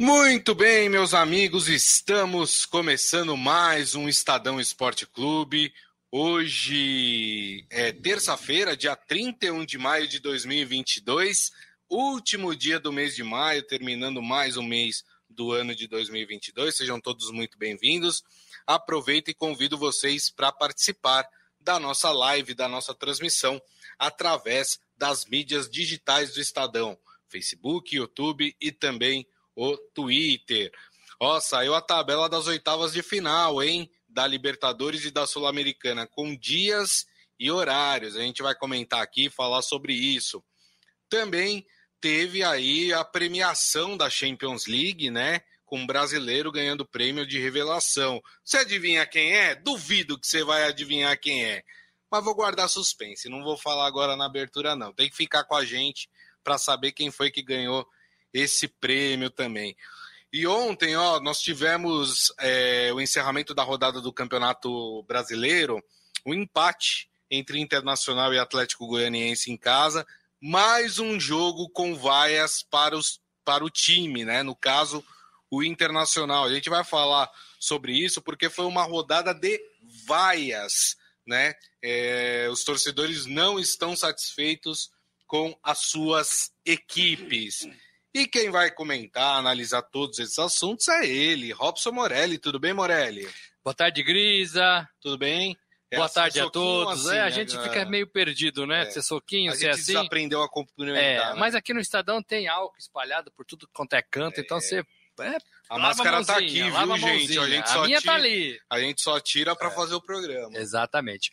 Muito bem, meus amigos, estamos começando mais um Estadão Esporte Clube. Hoje é terça-feira, dia 31 de maio de 2022, último dia do mês de maio, terminando mais um mês do ano de 2022. Sejam todos muito bem-vindos. Aproveito e convido vocês para participar da nossa live, da nossa transmissão, através das mídias digitais do Estadão, Facebook, YouTube e também o Twitter. Ó, saiu a tabela das oitavas de final, hein? Da Libertadores e da Sul-Americana, com dias e horários. A gente vai comentar aqui, falar sobre isso. Também teve aí a premiação da Champions League, né? Com um brasileiro ganhando prêmio de revelação. Você adivinha quem é? Duvido que você vai adivinhar quem é. Mas vou guardar suspense, não vou falar agora na abertura, não. Tem que ficar com a gente para saber quem foi que ganhou esse prêmio também. E ontem, ó, nós tivemos é, o encerramento da rodada do Campeonato Brasileiro, o um empate entre Internacional e Atlético Goianiense em casa, mais um jogo com vaias para, os, para o time, né? No caso, o Internacional. A gente vai falar sobre isso porque foi uma rodada de vaias, né? É, os torcedores não estão satisfeitos com as suas equipes. E quem vai comentar, analisar todos esses assuntos é ele, Robson Morelli. Tudo bem, Morelli? Boa tarde, Grisa. Tudo bem? É Boa tarde a todos. Assim, é, a né, gente fica meio perdido, né? É. Ser soquinho, a ser assim. A gente aprendeu a cumprimentar. É, né? Mas aqui no Estadão tem álcool espalhado por tudo quanto é canto, então você é, a máscara a tá aqui, viu, gente? A, gente a minha tira, tá ali. A gente só tira para é. fazer o programa. Exatamente.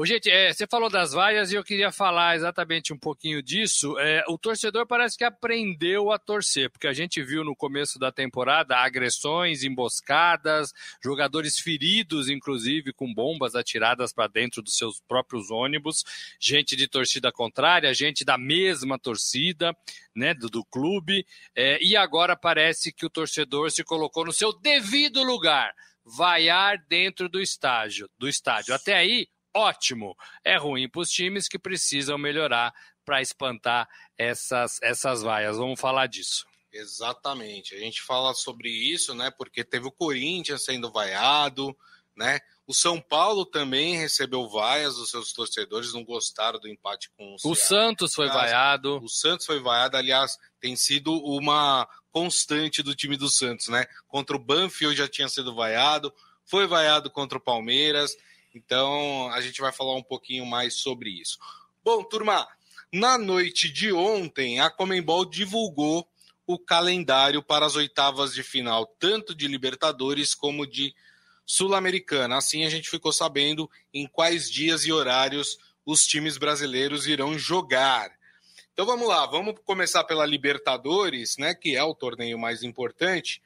Ô, gente, é, você falou das vaias e eu queria falar exatamente um pouquinho disso. É, o torcedor parece que aprendeu a torcer, porque a gente viu no começo da temporada agressões, emboscadas, jogadores feridos, inclusive, com bombas atiradas para dentro dos seus próprios ônibus, gente de torcida contrária, gente da mesma torcida, né, do, do clube. É, e agora parece que o torcedor se colocou no seu devido lugar vaiar dentro do estádio, do estádio. Até aí, ótimo. É ruim para os times que precisam melhorar para espantar essas, essas vaias. Vamos falar disso. Exatamente. A gente fala sobre isso, né? Porque teve o Corinthians sendo vaiado, né? O São Paulo também recebeu vaias dos seus torcedores, não gostaram do empate com o O Santos foi aliás, vaiado. O Santos foi vaiado, aliás, tem sido uma constante do time do Santos, né? Contra o Banfield já tinha sido vaiado, foi vaiado contra o Palmeiras, então, a gente vai falar um pouquinho mais sobre isso. Bom, turma, na noite de ontem, a Comembol divulgou o calendário para as oitavas de final, tanto de Libertadores como de Sul-Americana. Assim, a gente ficou sabendo em quais dias e horários os times brasileiros irão jogar. Então vamos lá, vamos começar pela Libertadores, né, que é o torneio mais importante.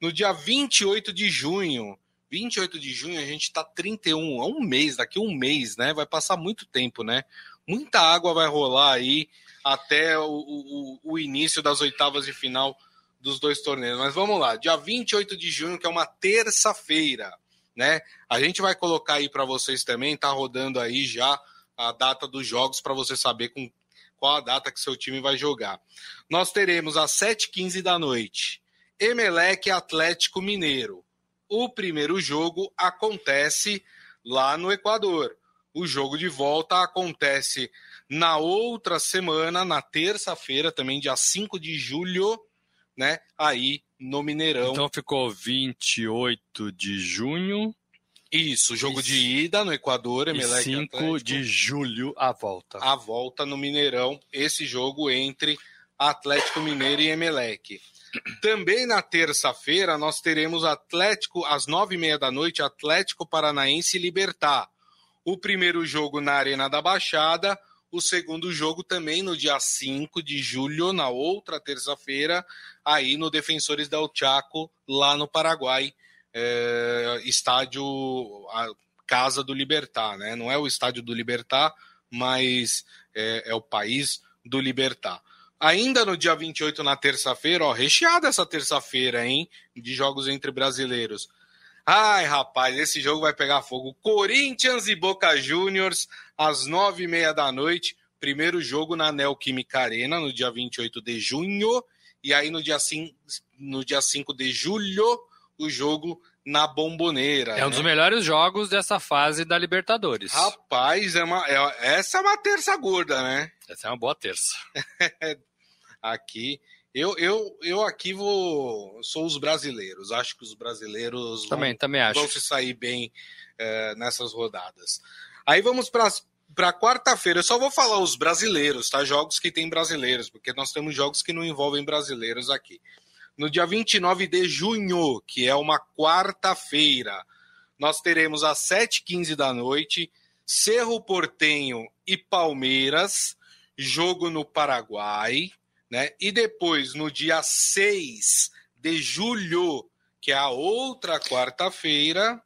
No dia 28 de junho, 28 de junho, a gente está 31, é um mês, daqui um mês, né? Vai passar muito tempo, né? Muita água vai rolar aí até o, o, o início das oitavas de final dos dois torneios. Mas vamos lá, dia 28 de junho, que é uma terça-feira, né? A gente vai colocar aí para vocês também, tá rodando aí já a data dos jogos para você saber com qual a data que seu time vai jogar. Nós teremos às 7h15 da noite Emelec Atlético Mineiro o primeiro jogo acontece lá no Equador. O jogo de volta acontece na outra semana, na terça-feira, também dia 5 de julho, né? Aí no Mineirão. Então ficou 28 de junho. Isso, jogo de ida no Equador, Emelec e 5 Atlético. de julho a volta. A volta no Mineirão, esse jogo entre Atlético Mineiro e Emelec. Também na terça-feira nós teremos Atlético, às nove e meia da noite, Atlético Paranaense Libertar. O primeiro jogo na Arena da Baixada, o segundo jogo também no dia 5 de julho, na outra terça-feira, aí no Defensores del Chaco, lá no Paraguai, é, estádio a Casa do Libertar, né? Não é o estádio do Libertar, mas é, é o país do Libertar. Ainda no dia 28, na terça-feira, ó, recheada essa terça-feira, hein? De jogos entre brasileiros. Ai, rapaz, esse jogo vai pegar fogo. Corinthians e Boca Juniors, às nove e meia da noite. Primeiro jogo na Neoquímica Arena, no dia 28 de junho. E aí, no dia, no dia 5 de julho, o jogo na Bomboneira. É um dos melhores jogos dessa fase da Libertadores. Rapaz, é uma, é, essa é uma terça gorda, né? Essa é uma boa terça. aqui. Eu, eu, eu aqui vou. Sou os brasileiros. Acho que os brasileiros também, vão, também acho. vão se sair bem é, nessas rodadas. Aí vamos para para quarta-feira. Eu só vou falar os brasileiros, tá? Jogos que tem brasileiros, porque nós temos jogos que não envolvem brasileiros aqui. No dia 29 de junho, que é uma quarta-feira, nós teremos às 7h15 da noite Cerro Portenho e Palmeiras, jogo no Paraguai, né? E depois, no dia 6 de julho, que é a outra quarta-feira,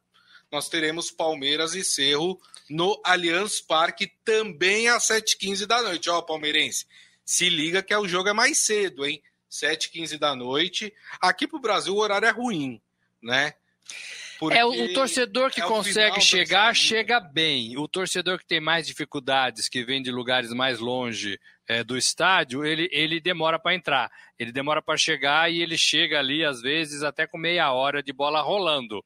nós teremos Palmeiras e Cerro no Allianz Parque, também às 7h15 da noite. Ó, palmeirense, se liga que o jogo é mais cedo, hein? 7h15 da noite. Aqui pro Brasil o horário é ruim, né? Porque é o, torcedor que é consegue chegar, chega bem. O torcedor que tem mais dificuldades, que vem de lugares mais longe é, do estádio, ele, ele demora para entrar. Ele demora para chegar e ele chega ali, às vezes, até com meia hora de bola rolando.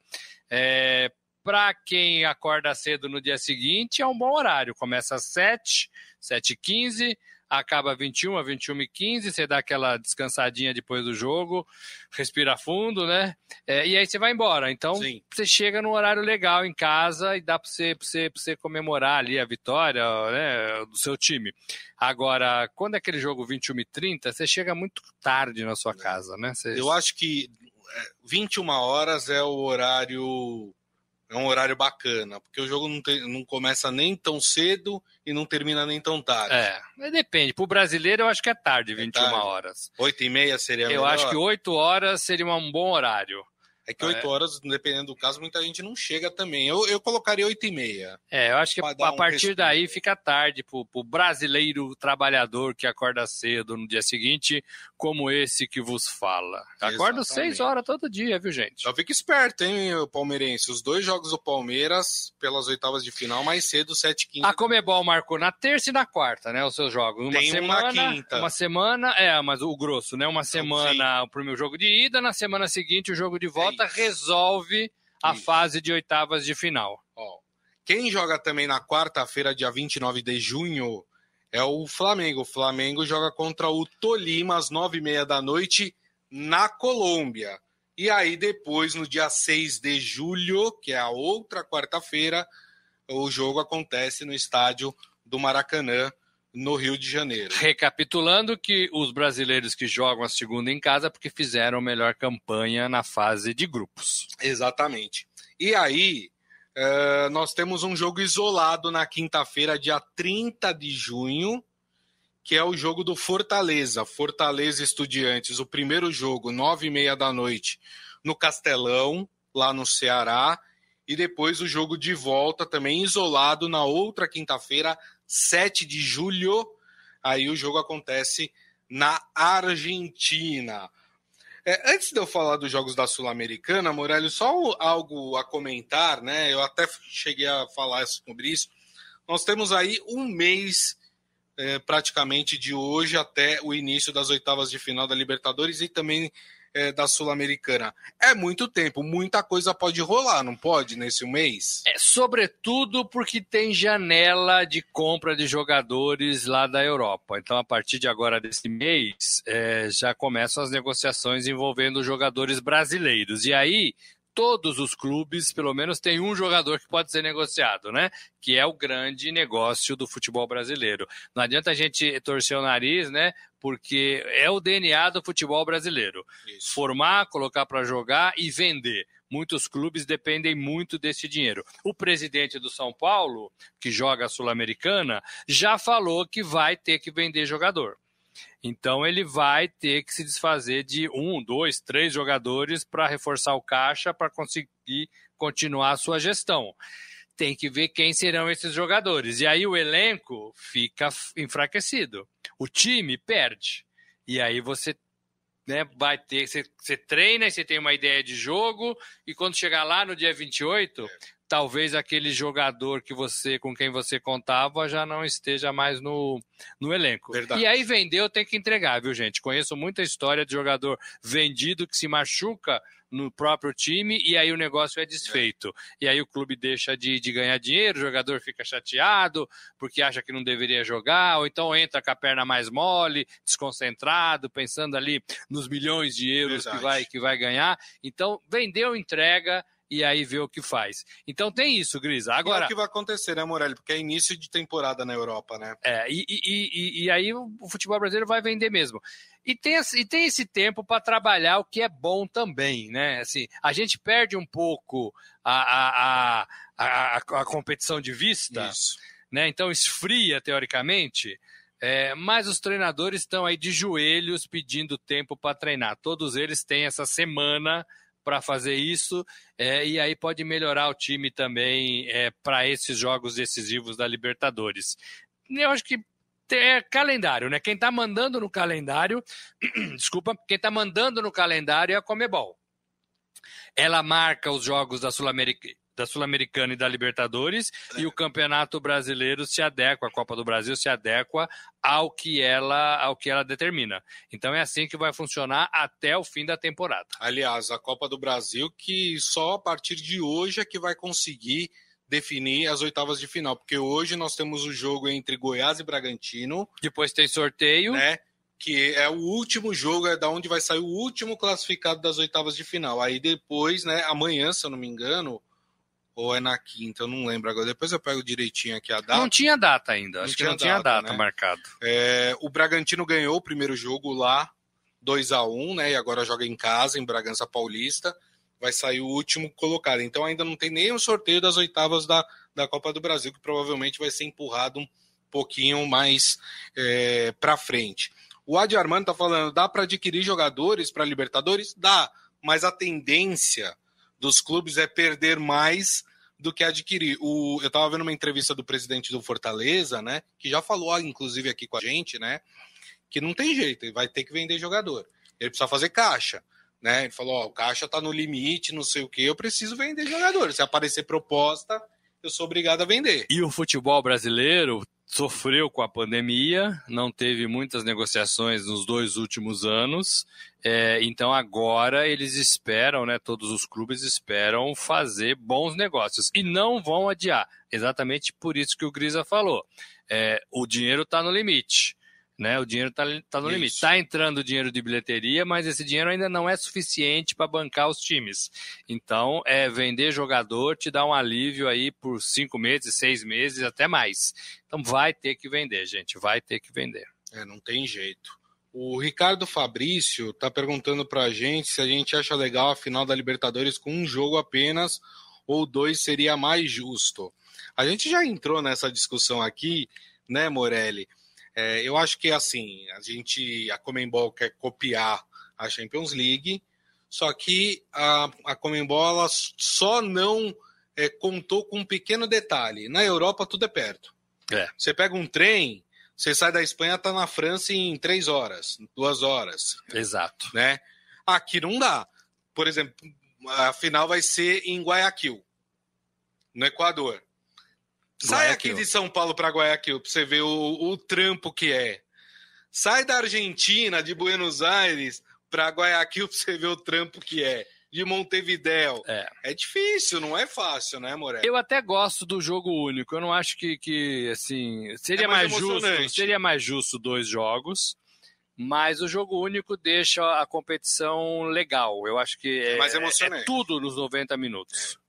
É, para quem acorda cedo no dia seguinte, é um bom horário. Começa às 7, 7h15, acaba 21 a 21 e 15, você dá aquela descansadinha depois do jogo, respira fundo, né? É, e aí você vai embora. Então Sim. você chega num horário legal em casa e dá para você, você, você comemorar ali a vitória né, do seu time. Agora, quando é aquele jogo 21 e 30, você chega muito tarde na sua casa, né? Você... Eu acho que 21 é, horas é o horário é um horário bacana, porque o jogo não, tem, não começa nem tão cedo e não termina nem tão tarde. É, depende. Para o brasileiro, eu acho que é tarde, 21 é tarde. horas. 8 e meia seria eu melhor? Eu acho que 8 horas seria um bom horário. É que 8 é. horas, dependendo do caso, muita gente não chega também. Eu, eu colocaria 8 e meia. É, eu acho que a um partir respeito. daí fica tarde pro, pro brasileiro trabalhador que acorda cedo no dia seguinte, como esse que vos fala. Acordo 6 horas todo dia, viu, gente? Então fica esperto, hein, o palmeirense. Os dois jogos do Palmeiras pelas oitavas de final, mais cedo, 7 15 A Comebol marcou na terça e na quarta, né, os seus jogos. Uma Tem semana, uma quinta. Uma semana, é, mas o grosso, né? Uma então, semana sim. o primeiro jogo de ida, na semana seguinte o jogo de volta volta resolve a Isso. fase de oitavas de final. Ó, quem joga também na quarta-feira, dia 29 de junho, é o Flamengo. O Flamengo joga contra o Tolima às nove e meia da noite na Colômbia. E aí depois, no dia 6 de julho, que é a outra quarta-feira, o jogo acontece no estádio do Maracanã, no Rio de Janeiro. Recapitulando que os brasileiros que jogam a segunda em casa porque fizeram melhor campanha na fase de grupos. Exatamente. E aí, uh, nós temos um jogo isolado na quinta-feira, dia 30 de junho, que é o jogo do Fortaleza. Fortaleza Estudiantes, o primeiro jogo, nove e meia da noite, no Castelão, lá no Ceará. E depois o jogo de volta, também isolado, na outra quinta-feira, 7 de julho. Aí o jogo acontece na Argentina. É, antes de eu falar dos jogos da Sul-Americana, Morelli, só algo a comentar, né? Eu até cheguei a falar sobre isso. Nós temos aí um mês é, praticamente de hoje até o início das oitavas de final da Libertadores e também é, da Sul-Americana. É muito tempo, muita coisa pode rolar, não pode, nesse mês? É, sobretudo porque tem janela de compra de jogadores lá da Europa. Então, a partir de agora desse mês, é, já começam as negociações envolvendo jogadores brasileiros. E aí, todos os clubes, pelo menos, tem um jogador que pode ser negociado, né? Que é o grande negócio do futebol brasileiro. Não adianta a gente torcer o nariz, né? Porque é o DNA do futebol brasileiro. Isso. Formar, colocar para jogar e vender. Muitos clubes dependem muito desse dinheiro. O presidente do São Paulo, que joga a Sul-Americana, já falou que vai ter que vender jogador. Então ele vai ter que se desfazer de um, dois, três jogadores para reforçar o caixa para conseguir continuar a sua gestão. Tem que ver quem serão esses jogadores. E aí o elenco fica enfraquecido. O time perde. E aí você né, vai ter. Você, você treina, você tem uma ideia de jogo, e quando chegar lá no dia 28, talvez aquele jogador que você com quem você contava já não esteja mais no, no elenco. Verdade. E aí vendeu, tem que entregar, viu, gente? Conheço muita história de jogador vendido que se machuca no próprio time e aí o negócio é desfeito. É. E aí o clube deixa de, de ganhar dinheiro, o jogador fica chateado porque acha que não deveria jogar, ou então entra com a perna mais mole, desconcentrado, pensando ali nos milhões de euros que vai, que vai ganhar. Então, vendeu, entrega e aí vê o que faz. Então tem isso, Grisa. Agora. E é o que vai acontecer, né, Morelli? Porque é início de temporada na Europa, né? É, e, e, e, e aí o futebol brasileiro vai vender mesmo. E tem, e tem esse tempo para trabalhar o que é bom também, né? Assim, a gente perde um pouco a, a, a, a, a competição de vista, Isso. né? Então esfria teoricamente. É, mas os treinadores estão aí de joelhos pedindo tempo para treinar. Todos eles têm essa semana para fazer isso é, e aí pode melhorar o time também é, para esses jogos decisivos da Libertadores. Eu acho que é calendário, né? Quem está mandando no calendário, desculpa, quem está mandando no calendário é a Comebol. Ela marca os jogos da Sul-Americana da Sul-Americana e da Libertadores é. e o Campeonato Brasileiro se adequa, a Copa do Brasil se adequa ao que ela ao que ela determina. Então é assim que vai funcionar até o fim da temporada. Aliás, a Copa do Brasil que só a partir de hoje é que vai conseguir definir as oitavas de final, porque hoje nós temos o jogo entre Goiás e Bragantino. Depois tem sorteio. Né? Que é o último jogo, é da onde vai sair o último classificado das oitavas de final. Aí depois, né, amanhã, se eu não me engano, ou é na quinta, eu não lembro agora. Depois eu pego direitinho aqui a data. Não tinha data ainda, não acho que não tinha data, data né? marcada. É, o Bragantino ganhou o primeiro jogo lá, 2 a 1 né? E agora joga em casa, em Bragança Paulista vai sair o último colocado. Então ainda não tem nem o sorteio das oitavas da, da Copa do Brasil, que provavelmente vai ser empurrado um pouquinho mais é, para frente. O Adi Armando está falando, dá para adquirir jogadores para Libertadores? Dá, mas a tendência dos clubes é perder mais do que adquirir. O, eu estava vendo uma entrevista do presidente do Fortaleza, né, que já falou, inclusive, aqui com a gente, né, que não tem jeito, ele vai ter que vender jogador. Ele precisa fazer caixa né? Ele falou: ó, o caixa tá no limite, não sei o que, eu preciso vender jogadores. Se aparecer proposta, eu sou obrigado a vender. E o futebol brasileiro sofreu com a pandemia, não teve muitas negociações nos dois últimos anos, é, então agora eles esperam, né? Todos os clubes esperam fazer bons negócios e não vão adiar. Exatamente por isso que o Grisa falou. É, o dinheiro está no limite. Né? O dinheiro está tá no Isso. limite. Está entrando dinheiro de bilheteria, mas esse dinheiro ainda não é suficiente para bancar os times. Então, é vender jogador te dá um alívio aí por cinco meses, seis meses, até mais. Então, vai ter que vender, gente. Vai ter que vender. É, não tem jeito. O Ricardo Fabrício está perguntando para a gente se a gente acha legal a final da Libertadores com um jogo apenas ou dois seria mais justo. A gente já entrou nessa discussão aqui, né, Morelli? É, eu acho que assim, a gente, a Comembol quer copiar a Champions League, só que a, a Comembol só não é, contou com um pequeno detalhe. Na Europa tudo é perto. É. Você pega um trem, você sai da Espanha, tá na França em três horas, duas horas. Exato. Né? Aqui não dá. Por exemplo, a final vai ser em Guayaquil, no Equador. Sai aqui de São Paulo para Guayaquil para você ver o, o trampo que é. Sai da Argentina, de Buenos Aires, para Guayaquil para você ver o trampo que é. De Montevidéu. É. é difícil, não é fácil, né, Moreira? Eu até gosto do jogo único. Eu não acho que, que assim, seria é mais, mais justo. Seria mais justo dois jogos mas o jogo único deixa a competição legal. Eu acho que é, é, é tudo nos 90 minutos. É.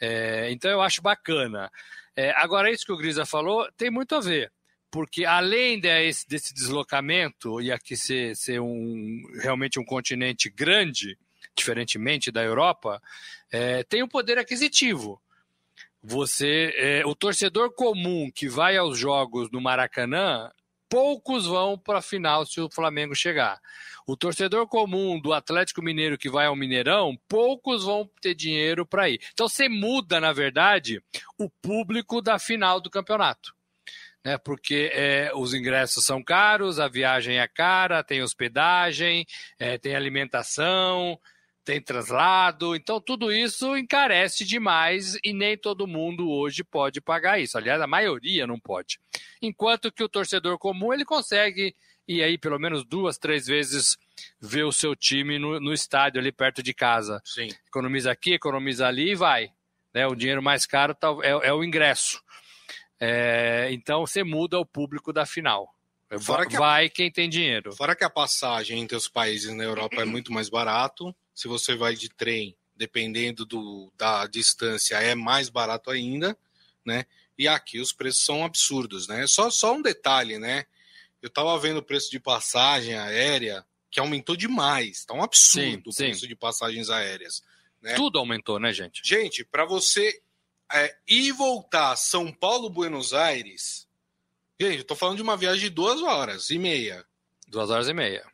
É, então eu acho bacana. É, agora, isso que o Grisa falou tem muito a ver, porque além desse, desse deslocamento, e aqui ser, ser um, realmente um continente grande, diferentemente da Europa, é, tem um poder aquisitivo. Você, é, o torcedor comum que vai aos jogos no Maracanã poucos vão para a final se o Flamengo chegar. O torcedor comum do Atlético Mineiro que vai ao Mineirão, poucos vão ter dinheiro para ir. Então você muda, na verdade, o público da final do campeonato. Né, porque é, os ingressos são caros, a viagem é cara, tem hospedagem, é, tem alimentação, tem traslado, então tudo isso encarece demais e nem todo mundo hoje pode pagar isso. Aliás, a maioria não pode. Enquanto que o torcedor comum ele consegue ir aí pelo menos duas, três vezes ver o seu time no, no estádio ali perto de casa. Sim. Economiza aqui, economiza ali e vai. Né? O dinheiro mais caro tá, é, é o ingresso. É, então você muda o público da final. Fora vai a, quem tem dinheiro. Fora que a passagem entre os países na Europa é muito mais barato. Se você vai de trem, dependendo do, da distância, é mais barato ainda, né? E aqui os preços são absurdos, né? Só, só um detalhe, né? Eu estava vendo o preço de passagem aérea, que aumentou demais. Tá um absurdo sim, o preço de passagens aéreas. Né? Tudo aumentou, né, gente? Gente, para você é, ir e voltar São Paulo-Buenos Aires, Gente, eu tô falando de uma viagem de duas horas e meia. Duas horas e meia.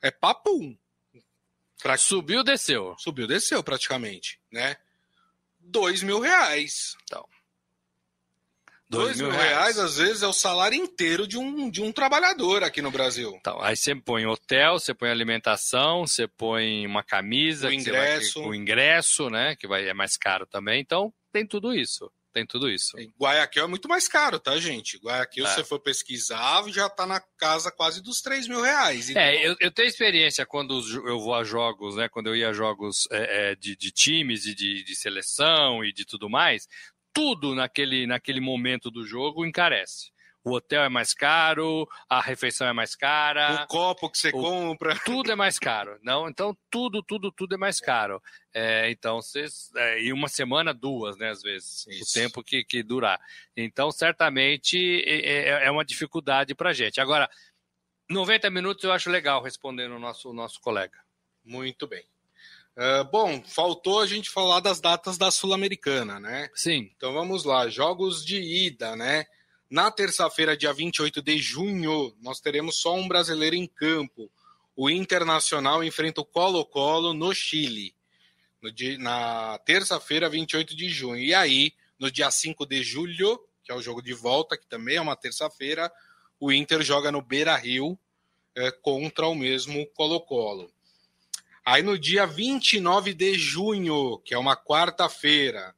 É papo Pra... Subiu, desceu. Subiu, desceu praticamente, né? Dois mil reais. Então. Dois, dois mil, mil reais. reais. às vezes, é o salário inteiro de um, de um trabalhador aqui no Brasil. Então, aí você põe hotel, você põe alimentação, você põe uma camisa, o ingresso. o ingresso, né? Que vai, é mais caro também. Então, tem tudo isso tem tudo isso. Guayaquil é muito mais caro, tá, gente? Guayaquil, é. se você for pesquisar, já tá na casa quase dos 3 mil reais. Então... É, eu, eu, tenho experiência quando eu vou a jogos, né? Quando eu ia a jogos é, é, de, de, times e de, de seleção e de tudo mais, tudo naquele, naquele momento do jogo encarece o hotel é mais caro, a refeição é mais cara. O copo que você o, compra. Tudo é mais caro. Não, então tudo, tudo, tudo é mais caro. É, então, vocês. É, e uma semana, duas, né, às vezes, Isso. o tempo que, que durar. Então, certamente é, é, é uma dificuldade para gente. Agora, 90 minutos eu acho legal respondendo o nosso, nosso colega. Muito bem. Uh, bom, faltou a gente falar das datas da Sul-Americana, né? Sim. Então vamos lá, jogos de ida, né? Na terça-feira, dia 28 de junho, nós teremos só um brasileiro em campo. O Internacional enfrenta o Colo-Colo no Chile. No dia, na terça-feira, 28 de junho. E aí, no dia 5 de julho, que é o jogo de volta, que também é uma terça-feira, o Inter joga no Beira Rio é, contra o mesmo Colo-Colo. Aí no dia 29 de junho, que é uma quarta-feira,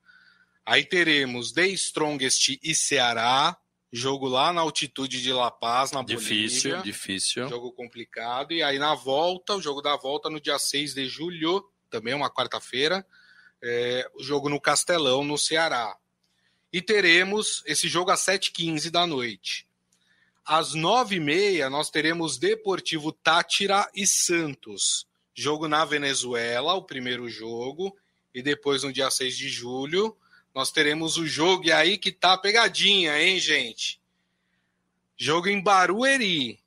aí teremos The Strongest e Ceará, Jogo lá na altitude de La Paz, na difícil, Bolívia. Difícil, Jogo complicado. E aí na volta, o jogo da volta no dia 6 de julho, também uma quarta-feira, é, o jogo no Castelão, no Ceará. E teremos esse jogo às 7h15 da noite. Às 9h30, nós teremos Deportivo Tátira e Santos. Jogo na Venezuela, o primeiro jogo. E depois, no dia 6 de julho, nós teremos o jogo, e aí que tá a pegadinha, hein, gente? Jogo em Barueri.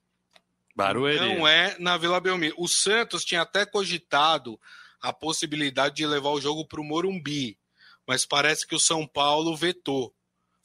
Barueri. Não é na Vila Belmiro. O Santos tinha até cogitado a possibilidade de levar o jogo para o Morumbi, mas parece que o São Paulo vetou.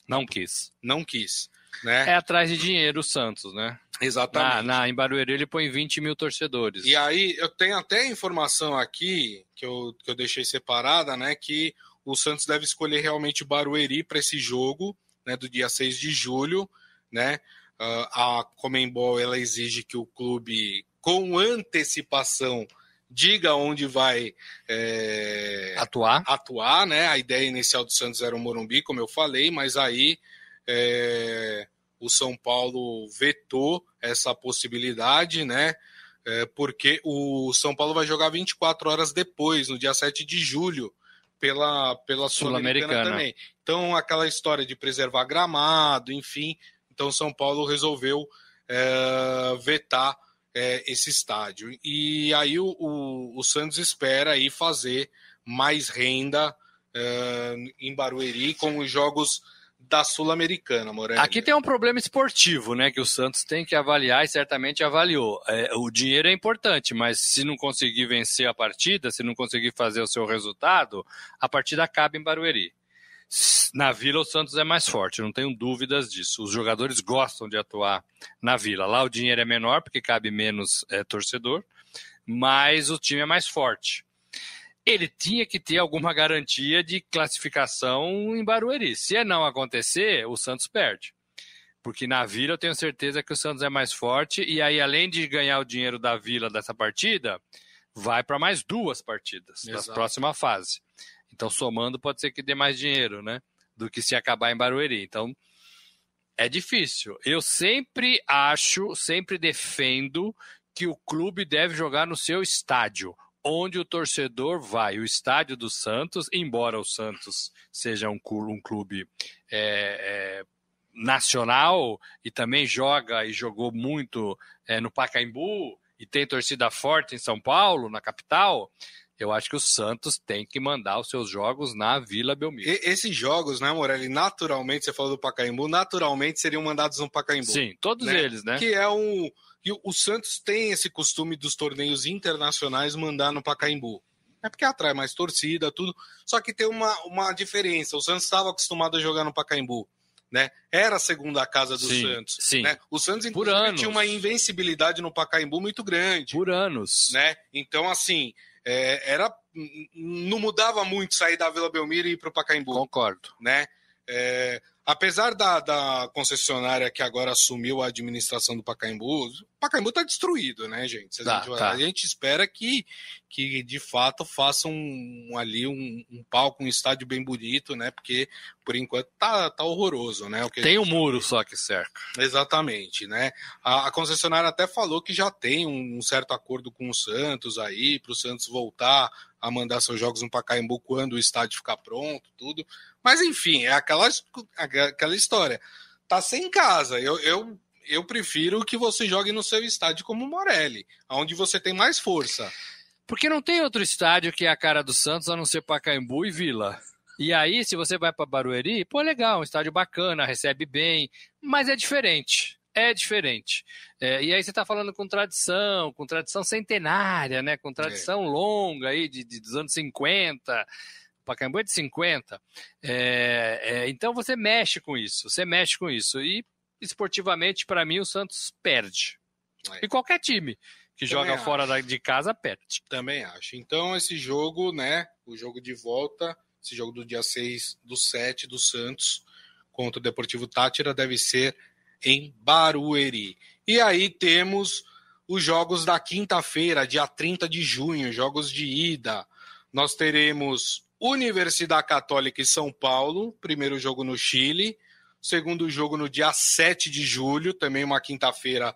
Não quis. Não quis. Né? É atrás de dinheiro o Santos, né? Exatamente. Na, na, em Barueri ele põe 20 mil torcedores. E aí eu tenho até informação aqui que eu, que eu deixei separada, né? Que o Santos deve escolher realmente Barueri para esse jogo, né, do dia 6 de julho, né? Uh, a Comembol ela exige que o clube com antecipação diga onde vai é, atuar. atuar, né? A ideia inicial do Santos era o Morumbi, como eu falei, mas aí é, o São Paulo vetou essa possibilidade, né? É, porque o São Paulo vai jogar 24 horas depois, no dia 7 de julho, pela, pela Sul-Americana Sul também. Então, aquela história de preservar gramado, enfim. Então, São Paulo resolveu é, vetar é, esse estádio. E aí o, o, o, Santos espera aí fazer mais renda é, em Barueri com os jogos da Sul-Americana, Morelli. Aqui tem um problema esportivo, né, que o Santos tem que avaliar e certamente avaliou. É, o dinheiro é importante, mas se não conseguir vencer a partida, se não conseguir fazer o seu resultado, a partida acaba em Barueri. Na Vila, o Santos é mais forte, não tenho dúvidas disso. Os jogadores gostam de atuar na Vila. Lá o dinheiro é menor, porque cabe menos é, torcedor, mas o time é mais forte ele tinha que ter alguma garantia de classificação em Barueri. Se não acontecer, o Santos perde. Porque na Vila eu tenho certeza que o Santos é mais forte, e aí, além de ganhar o dinheiro da Vila dessa partida, vai para mais duas partidas Exato. da próxima fase. Então, somando, pode ser que dê mais dinheiro, né? Do que se acabar em Barueri. Então, é difícil. Eu sempre acho, sempre defendo que o clube deve jogar no seu estádio, onde o torcedor vai. O estádio do Santos, embora o Santos seja um, clube é, é, nacional e também joga e jogou muito é, no Pacaembu e tem torcida forte em São Paulo, na capital, eu acho que o Santos tem que mandar os seus jogos na Vila Belmiro. E, esses jogos, né, Morelli, naturalmente, você falou do Pacaembu, naturalmente seriam mandados no Pacaembu. Sim, todos né? eles, né? Que é um... E o Santos tem esse costume dos torneios internacionais mandar no Pacaembu. É porque atrai mais torcida, tudo. Só que tem uma, uma diferença. O Santos estava acostumado a jogar no Pacaembu né? Era a segunda casa do sim, Santos. Sim. Né? O Santos, inclusive, tinha uma invencibilidade no Pacaembu muito grande. Por anos. Né? Então, assim, é, era não mudava muito sair da Vila Belmiro e ir para o Pacaembu. Concordo. Né? É, apesar da, da, concessionária que agora assumiu a administração do Pacaembu, o Pacaembu está destruído, né, gente? Tá, a, gente tá. a, gente espera que, que de fato façam um, ali um, um, palco, um estádio bem bonito, né? Porque por enquanto tá, tá horroroso, né? tem um muro só que cerca. Exatamente, né? A, a concessionária até falou que já tem um, um certo acordo com o Santos aí, para o Santos voltar a mandar seus jogos no Pacaembu quando o estádio ficar pronto, tudo. Mas enfim, é aquela, aquela história. Tá sem casa. Eu, eu, eu prefiro que você jogue no seu estádio como o Morelli, onde você tem mais força. Porque não tem outro estádio que é a cara do Santos a não ser Pacaembu e Vila. E aí, se você vai para Barueri, pô, legal, um estádio bacana, recebe bem, mas é diferente. É diferente. É, e aí você está falando com tradição, com tradição centenária, né? Com tradição é. longa aí de, de, dos anos 50. Pacaembu é de 50. É, é, então você mexe com isso, você mexe com isso. E esportivamente, para mim, o Santos perde. É. E qualquer time que Também joga acho. fora de casa perde. Também acho. Então, esse jogo, né? O jogo de volta, esse jogo do dia 6 do 7 do Santos contra o Deportivo Tátira deve ser em Barueri. E aí temos os jogos da quinta-feira, dia 30 de junho, jogos de ida. Nós teremos Universidade Católica e São Paulo, primeiro jogo no Chile, segundo jogo no dia 7 de julho, também uma quinta-feira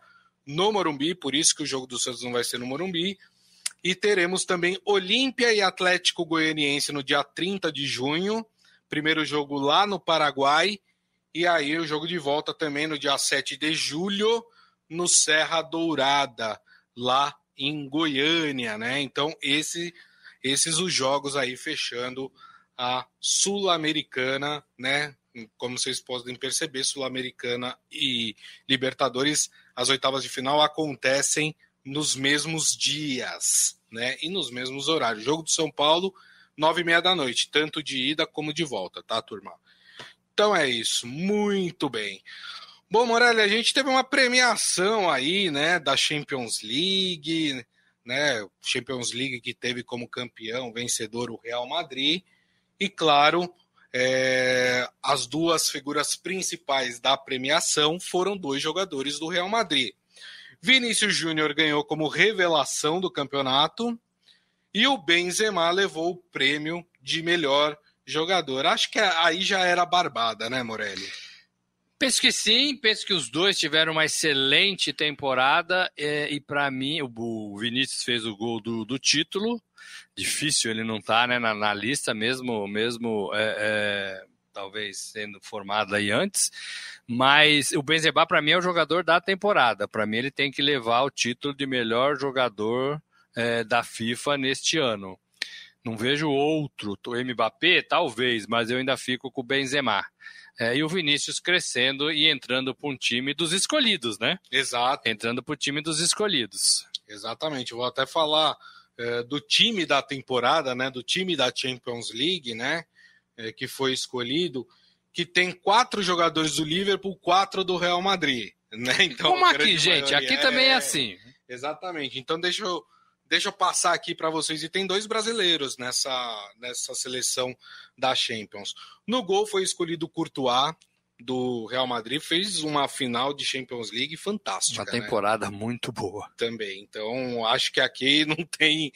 no Morumbi, por isso que o jogo do Santos não vai ser no Morumbi. E teremos também Olímpia e Atlético Goianiense no dia 30 de junho, primeiro jogo lá no Paraguai, e aí o jogo de volta também no dia 7 de julho, no Serra Dourada, lá em Goiânia, né? Então, esse esses os jogos aí fechando a Sul-Americana, né? Como vocês podem perceber, Sul-Americana e Libertadores, as oitavas de final acontecem nos mesmos dias, né? E nos mesmos horários. Jogo do São Paulo, nove e meia da noite, tanto de ida como de volta, tá, turma? Então é isso, muito bem. Bom, Morelli, a gente teve uma premiação aí, né, da Champions League, né? Champions League que teve como campeão vencedor o Real Madrid. E claro, é, as duas figuras principais da premiação foram dois jogadores do Real Madrid. Vinícius Júnior ganhou como revelação do campeonato e o Benzema levou o prêmio de melhor jogador. Acho que aí já era barbada, né, Morelli? Penso que sim, penso que os dois tiveram uma excelente temporada é, e para mim o, Vinícius fez o gol do, do título. Difícil ele não tá né, na, na lista mesmo, mesmo é, é, talvez sendo formado aí antes. Mas o Benzema para mim é o jogador da temporada. Para mim ele tem que levar o título de melhor jogador é, da FIFA neste ano. Não vejo outro. O Mbappé talvez, mas eu ainda fico com o Benzema. É, e o Vinícius crescendo e entrando para um time dos escolhidos, né? Exato. Entrando para o time dos escolhidos. Exatamente. vou até falar é, do time da temporada, né? Do time da Champions League, né? É, que foi escolhido, que tem quatro jogadores do Liverpool, quatro do Real Madrid. Né? Então, Como aqui, gente? Aqui também é, é assim. Exatamente. Então deixa eu Deixa eu passar aqui para vocês. E tem dois brasileiros nessa, nessa seleção da Champions. No gol foi escolhido Courtois, do Real Madrid fez uma final de Champions League fantástica. Uma né? temporada né? muito boa. Também. Então, acho que aqui não tem.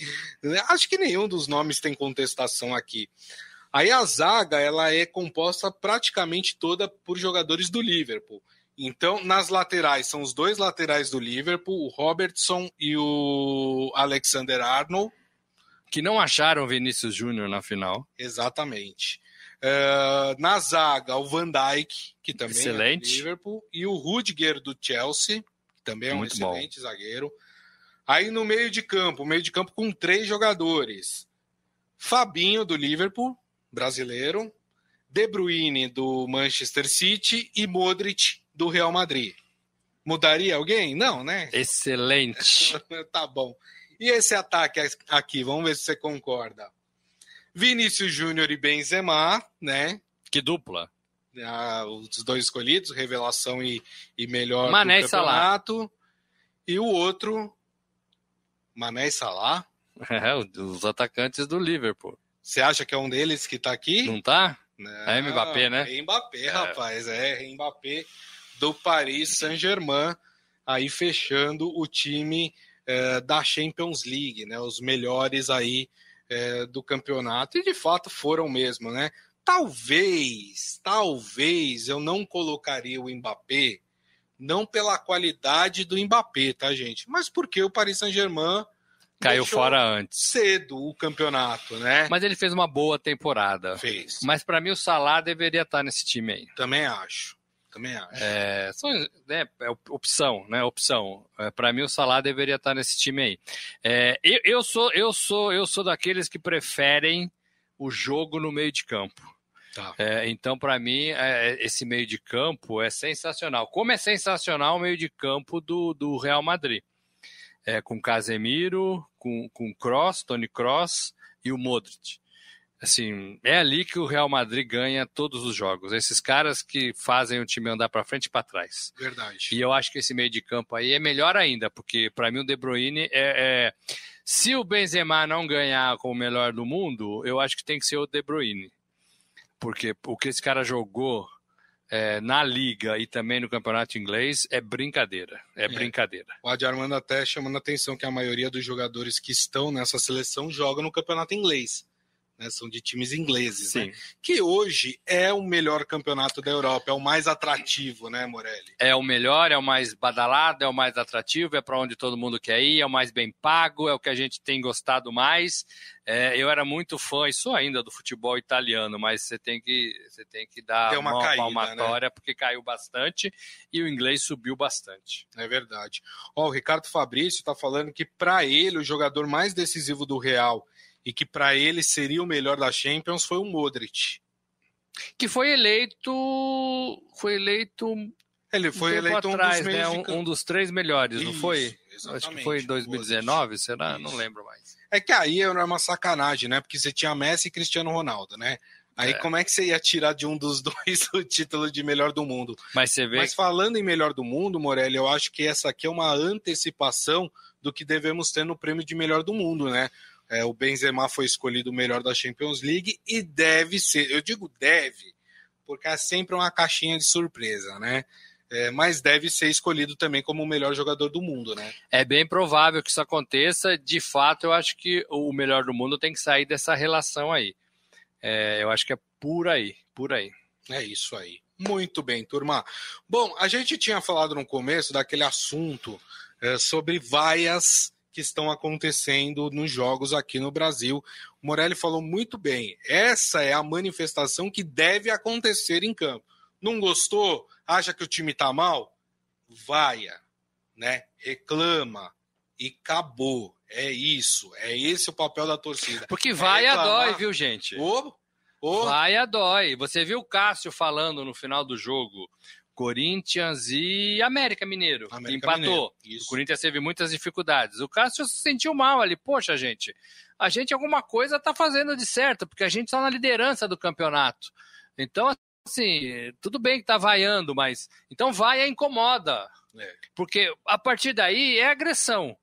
Acho que nenhum dos nomes tem contestação aqui. Aí a zaga ela é composta praticamente toda por jogadores do Liverpool. Então, nas laterais, são os dois laterais do Liverpool, o Robertson e o Alexander Arnold. Que não acharam Vinícius Júnior na final. Exatamente. Uh, na zaga, o Van Dijk, que também excelente. é do Liverpool, e o Rudiger do Chelsea, que também é um Muito excelente bom. zagueiro. Aí no meio de campo, meio de campo com três jogadores. Fabinho do Liverpool, brasileiro, De Bruyne do Manchester City e Modric do Real Madrid. Mudaria alguém? Não, né? Excelente. tá bom. E esse ataque aqui, vamos ver se você concorda. Vinícius Júnior e Benzema, né? Que dupla. Ah, os dois escolhidos, revelação e, e melhor Mané do campeonato. Salah. E o outro, Mané e Salah. É, os atacantes do Liverpool. Você acha que é um deles que tá aqui? Não tá? Não, é Mbappé, né? É Mbappé, é. rapaz. É, é Mbappé do Paris Saint-Germain, aí fechando o time é, da Champions League, né? Os melhores aí é, do campeonato, e de fato foram mesmo, né? Talvez, talvez eu não colocaria o Mbappé, não pela qualidade do Mbappé, tá, gente? Mas porque o Paris Saint-Germain caiu fora antes. Cedo o campeonato, né? Mas ele fez uma boa temporada. Fez. Mas para mim o Salah deveria estar nesse time aí. Também acho. Também acho. É, só, né, é opção, né? Opção. É, para mim o Salah deveria estar nesse time aí. É, eu, eu sou, eu sou, eu sou daqueles que preferem o jogo no meio de campo. Tá. É, então, para mim, é, esse meio de campo é sensacional. Como é sensacional o meio de campo do, do Real Madrid. É, com Casemiro, com, com Cross, Tony Cross e o Modric assim, é ali que o Real Madrid ganha todos os jogos. Esses caras que fazem o time andar para frente e para trás. Verdade. E eu acho que esse meio de campo aí é melhor ainda, porque para mim o De Bruyne é, é, se o Benzema não ganhar com o melhor do mundo, eu acho que tem que ser o De Bruyne. Porque o que esse cara jogou é, na liga e também no campeonato inglês é brincadeira. É, é. brincadeira. O Adi Armando até chamando a atenção que a maioria dos jogadores que estão nessa seleção jogam no campeonato inglês né, são de times ingleses, né, que hoje é o melhor campeonato da Europa, é o mais atrativo, né, Morelli? É o melhor, é o mais badalado, é o mais atrativo, é para onde todo mundo quer ir, é o mais bem pago, é o que a gente tem gostado mais. É, eu era muito fã, e sou ainda do futebol italiano, mas você tem que, você tem que dar uma, uma caída, palmatória, né? porque caiu bastante e o inglês subiu bastante. É verdade. Ó, o Ricardo Fabrício está falando que para ele o jogador mais decisivo do Real e que para ele seria o melhor da Champions foi o Modric. Que foi eleito. Foi eleito. Ele foi um eleito atrás, um, dos né? um, um, dos três melhores, Isso, não foi? Acho que foi em 2019, será? Isso. Não lembro mais. É que aí era uma sacanagem, né? Porque você tinha Messi e Cristiano Ronaldo, né? Aí é. como é que você ia tirar de um dos dois o título de melhor do mundo? Mas você vê. Mas falando em melhor do mundo, Morelli, eu acho que essa aqui é uma antecipação do que devemos ter no prêmio de melhor do mundo, né? É, o Benzema foi escolhido o melhor da Champions League e deve ser, eu digo deve, porque é sempre uma caixinha de surpresa, né? É, mas deve ser escolhido também como o melhor jogador do mundo, né? É bem provável que isso aconteça. De fato, eu acho que o melhor do mundo tem que sair dessa relação aí. É, eu acho que é por aí, por aí. É isso aí. Muito bem, turma. Bom, a gente tinha falado no começo daquele assunto é, sobre vaias que estão acontecendo nos jogos aqui no Brasil. O Morelli falou muito bem. Essa é a manifestação que deve acontecer em campo. Não gostou? Acha que o time está mal? Vaia, né? Reclama e acabou. É isso. É esse o papel da torcida. Porque vai é a dói, viu, gente? Ô, ô. Vai a dói. Você viu o Cássio falando no final do jogo Corinthians e América Mineiro, América empatou. Mineiro. O Corinthians teve muitas dificuldades. O Cássio se sentiu mal ali. Poxa, gente, a gente alguma coisa está fazendo de certo, porque a gente está na liderança do campeonato. Então, assim, tudo bem que está vaiando, mas então vai incomoda. É. Porque a partir daí é agressão.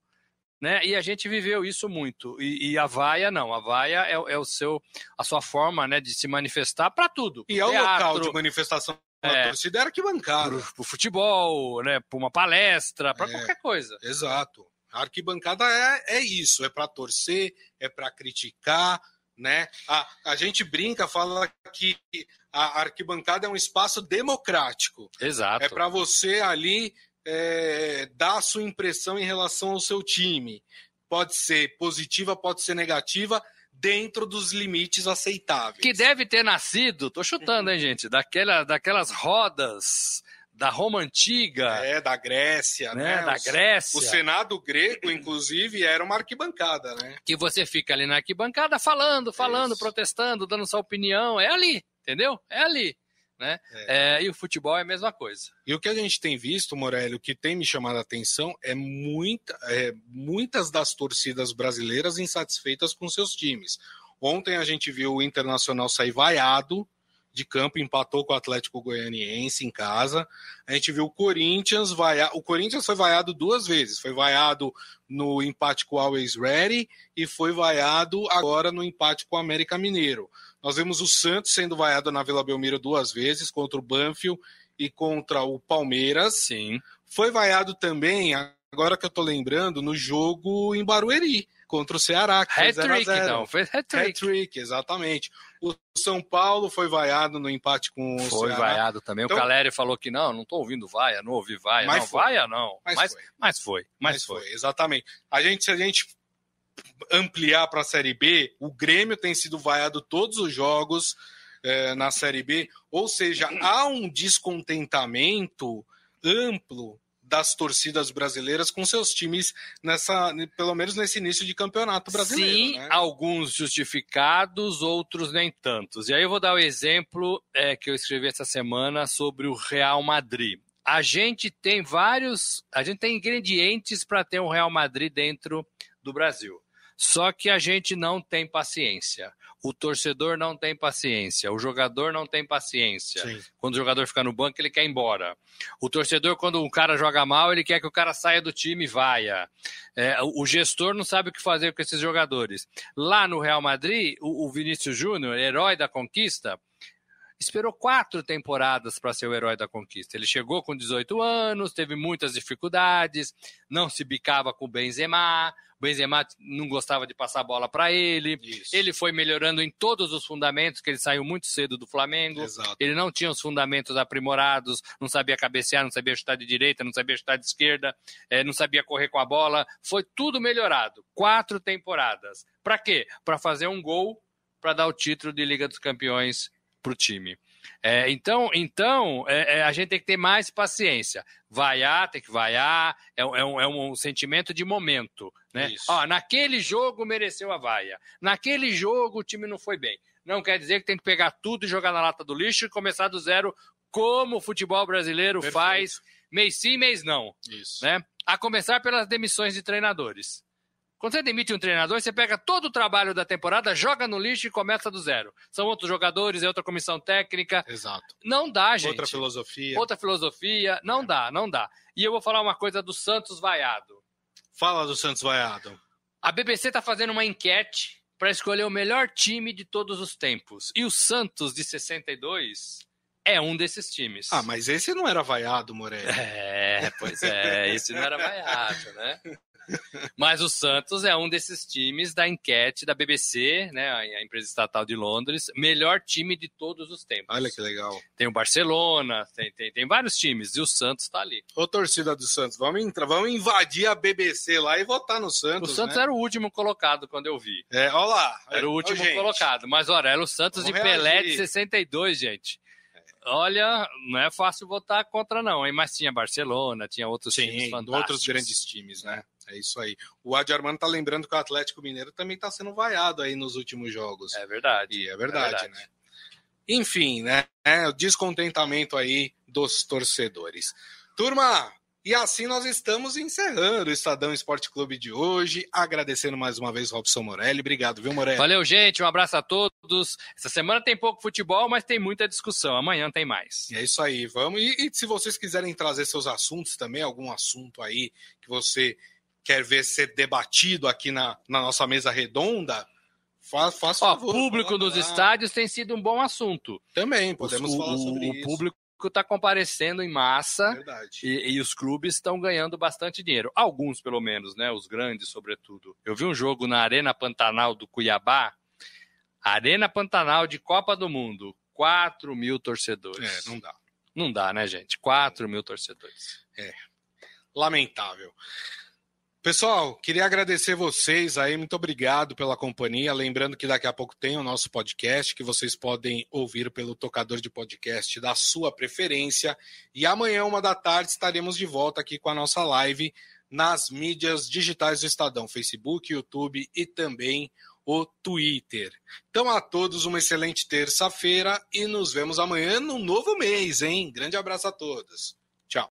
Né? E a gente viveu isso muito. E, e a vaia, não. A vaia é, é, o seu, a sua forma né, de se manifestar para tudo. E é o local de manifestação A torcida era arquibancada. Pro, pro futebol, né? Para uma palestra, para é, qualquer coisa. Exato. A arquibancada é, é isso, é para torcer, é para criticar, né? A, a gente brinca, fala que a arquibancada é um espaço democrático. Exato. É para você ali é, dar a sua impressão em relação ao seu time. Pode ser positiva, pode ser negativa, dentro dos limites aceitáveis. Que deve ter nascido, tô chutando, hein, gente, daquela, daquelas rodas da Roma antiga. É, da Grécia, né? né? Da Grécia. O Senado grego, inclusive, era uma arquibancada, né? Que você fica ali na arquibancada falando, falando, Isso. protestando, dando sua opinião. É ali, entendeu? É ali. Né? É. É, e o futebol é a mesma coisa. E o que a gente tem visto, Morelli, o que tem me chamado a atenção é, muita, é muitas das torcidas brasileiras insatisfeitas com seus times. Ontem a gente viu o Internacional sair vaiado de campo, empatou com o Atlético Goianiense em casa. A gente viu o Corinthians vaiar. O Corinthians foi vaiado duas vezes. Foi vaiado no empate com o Always Ready e foi vaiado agora no empate com o América Mineiro. Nós vimos o Santos sendo vaiado na Vila Belmiro duas vezes, contra o Banfield e contra o Palmeiras. Sim. Foi vaiado também, agora que eu tô lembrando, no jogo em Barueri contra o Ceará. Hat-trick, então. Foi hat-trick. Hat-trick, exatamente. O São Paulo foi vaiado no empate com o foi Ceará. Foi vaiado também. Então, o Caleri falou que não, não estou ouvindo vaia, não ouvi vaia. Mas não, foi. vaia não. Mas, mas, foi. Mas foi. Mas, mas foi. foi. Exatamente. A gente, se a gente ampliar para a Série B, o Grêmio tem sido vaiado todos os jogos é, na Série B, ou seja, há um descontentamento amplo das torcidas brasileiras com seus times nessa, pelo menos nesse início de campeonato brasileiro. Sim, né? alguns justificados, outros nem tantos. E aí eu vou dar o exemplo é, que eu escrevi essa semana sobre o Real Madrid. A gente tem vários, a gente tem ingredientes para ter um Real Madrid dentro do Brasil. Só que a gente não tem paciência. O torcedor não tem paciência. O jogador não tem paciência. Sim. Quando o jogador fica no banco, ele quer ir embora. O torcedor, quando um cara joga mal, ele quer que o cara saia do time e vaia. É, o gestor não sabe o que fazer com esses jogadores. Lá no Real Madrid, o, o Vinícius Júnior, herói da conquista, esperou quatro temporadas para ser o herói da conquista. Ele chegou com 18 anos, teve muitas dificuldades, não se bicava com o Benzema, Benzema não gostava de passar a bola para ele. Isso. Ele foi melhorando em todos os fundamentos, que ele saiu muito cedo do Flamengo. Exato. Ele não tinha os fundamentos aprimorados, não sabia cabecear, não sabia chutar de direita, não sabia chutar de esquerda, é, não sabia correr com a bola. Foi tudo melhorado. Quatro temporadas. Para quê? Para fazer um gol para dar o título de Liga dos Campeões para o time. É, então, então é, é, a gente tem que ter mais paciência. Vaiar, tem que vaiar, é, é, um, é um sentimento de momento. Né? Ó, naquele jogo mereceu a vaia. Naquele jogo o time não foi bem. Não quer dizer que tem que pegar tudo e jogar na lata do lixo e começar do zero, como o futebol brasileiro Perfeito. faz, mês sim, mês não. Isso. Né? A começar pelas demissões de treinadores. Quando você demite um treinador, você pega todo o trabalho da temporada, joga no lixo e começa do zero. São outros jogadores, é outra comissão técnica. Exato. Não dá, gente. Outra filosofia. Outra filosofia. Não é. dá, não dá. E eu vou falar uma coisa do Santos Vaiado. Fala do Santos Vaiado. A BBC está fazendo uma enquete para escolher o melhor time de todos os tempos. E o Santos, de 62, é um desses times. Ah, mas esse não era vaiado, Moreira. É, pois é, esse não era vaiado, né? Mas o Santos é um desses times da enquete da BBC, né, a empresa estatal de Londres, melhor time de todos os tempos. Olha que legal. Tem o Barcelona, tem, tem, tem vários times, e o Santos está ali. Ô, torcida do Santos, vamos entrar, vamos invadir a BBC lá e votar no Santos. O Santos né? era o último colocado quando eu vi. É, olha lá. Era o último Ô, colocado. Mas olha, era o Santos vamos de reagir. Pelé de 62, gente. Olha, não é fácil votar contra, não, hein? Mas tinha Barcelona, tinha outros Sim, times fantásticos. outros grandes times, né? É isso aí. O Adi Armando tá lembrando que o Atlético Mineiro também tá sendo vaiado aí nos últimos jogos. É verdade. E é verdade, é verdade. né? Enfim, né? É o descontentamento aí dos torcedores. Turma, e assim nós estamos encerrando o Estadão Esporte Clube de hoje. Agradecendo mais uma vez o Robson Morelli. Obrigado, viu, Morelli? Valeu, gente. Um abraço a todos. Essa semana tem pouco futebol, mas tem muita discussão. Amanhã tem mais. É isso aí, vamos. E, e se vocês quiserem trazer seus assuntos também, algum assunto aí que você quer ver ser debatido aqui na, na nossa mesa redonda, Faz, faz Ó, favor. O público nos estádios tem sido um bom assunto. Também, podemos o, falar sobre o, isso. O público está comparecendo em massa e, e, os clubes estão ganhando bastante dinheiro. Alguns, pelo menos, né? Os grandes, sobretudo. Eu vi um jogo na Arena Pantanal do Cuiabá, Arena Pantanal de Copa do Mundo, 4 mil torcedores. É, não dá. Não dá, né, gente? 4 mil torcedores. É. Lamentável. Pessoal, queria agradecer vocês aí, muito obrigado pela companhia. Lembrando que daqui a pouco tem o nosso podcast, que vocês podem ouvir pelo tocador de podcast da sua preferência. E amanhã, uma da tarde, estaremos de volta aqui com a nossa live nas mídias digitais do Estadão, Facebook, YouTube e também o Twitter. Então, a todos uma excelente terça-feira e nos vemos amanhã no novo mês, hein? Grande abraço a todos. Tchau.